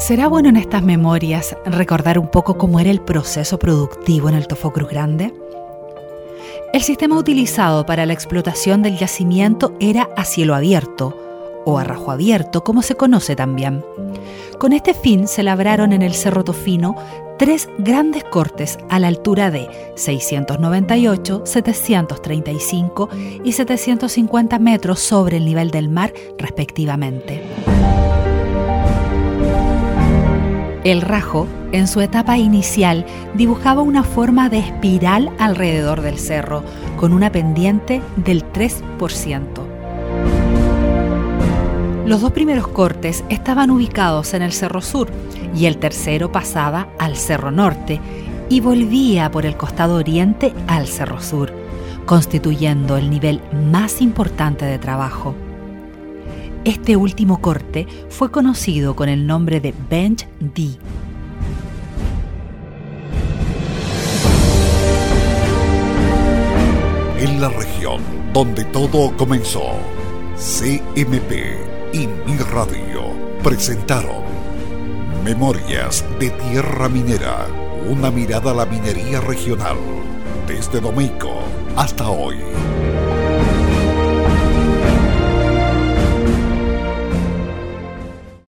¿Será bueno en estas memorias recordar un poco cómo era el proceso productivo en el Tofo Cruz Grande? El sistema utilizado para la explotación del yacimiento era a cielo abierto, o a rajo abierto, como se conoce también. Con este fin se labraron en el Cerro Tofino tres grandes cortes a la altura de 698, 735 y 750 metros sobre el nivel del mar respectivamente. El rajo, en su etapa inicial, dibujaba una forma de espiral alrededor del cerro, con una pendiente del 3%. Los dos primeros cortes estaban ubicados en el Cerro Sur y el tercero pasaba al Cerro Norte y volvía por el costado oriente al Cerro Sur, constituyendo el nivel más importante de trabajo. Este último corte fue conocido con el nombre de Bench D. En la región donde todo comenzó, CMP y Mi Radio presentaron Memorias de Tierra Minera, una mirada a la minería regional, desde Domeico hasta hoy.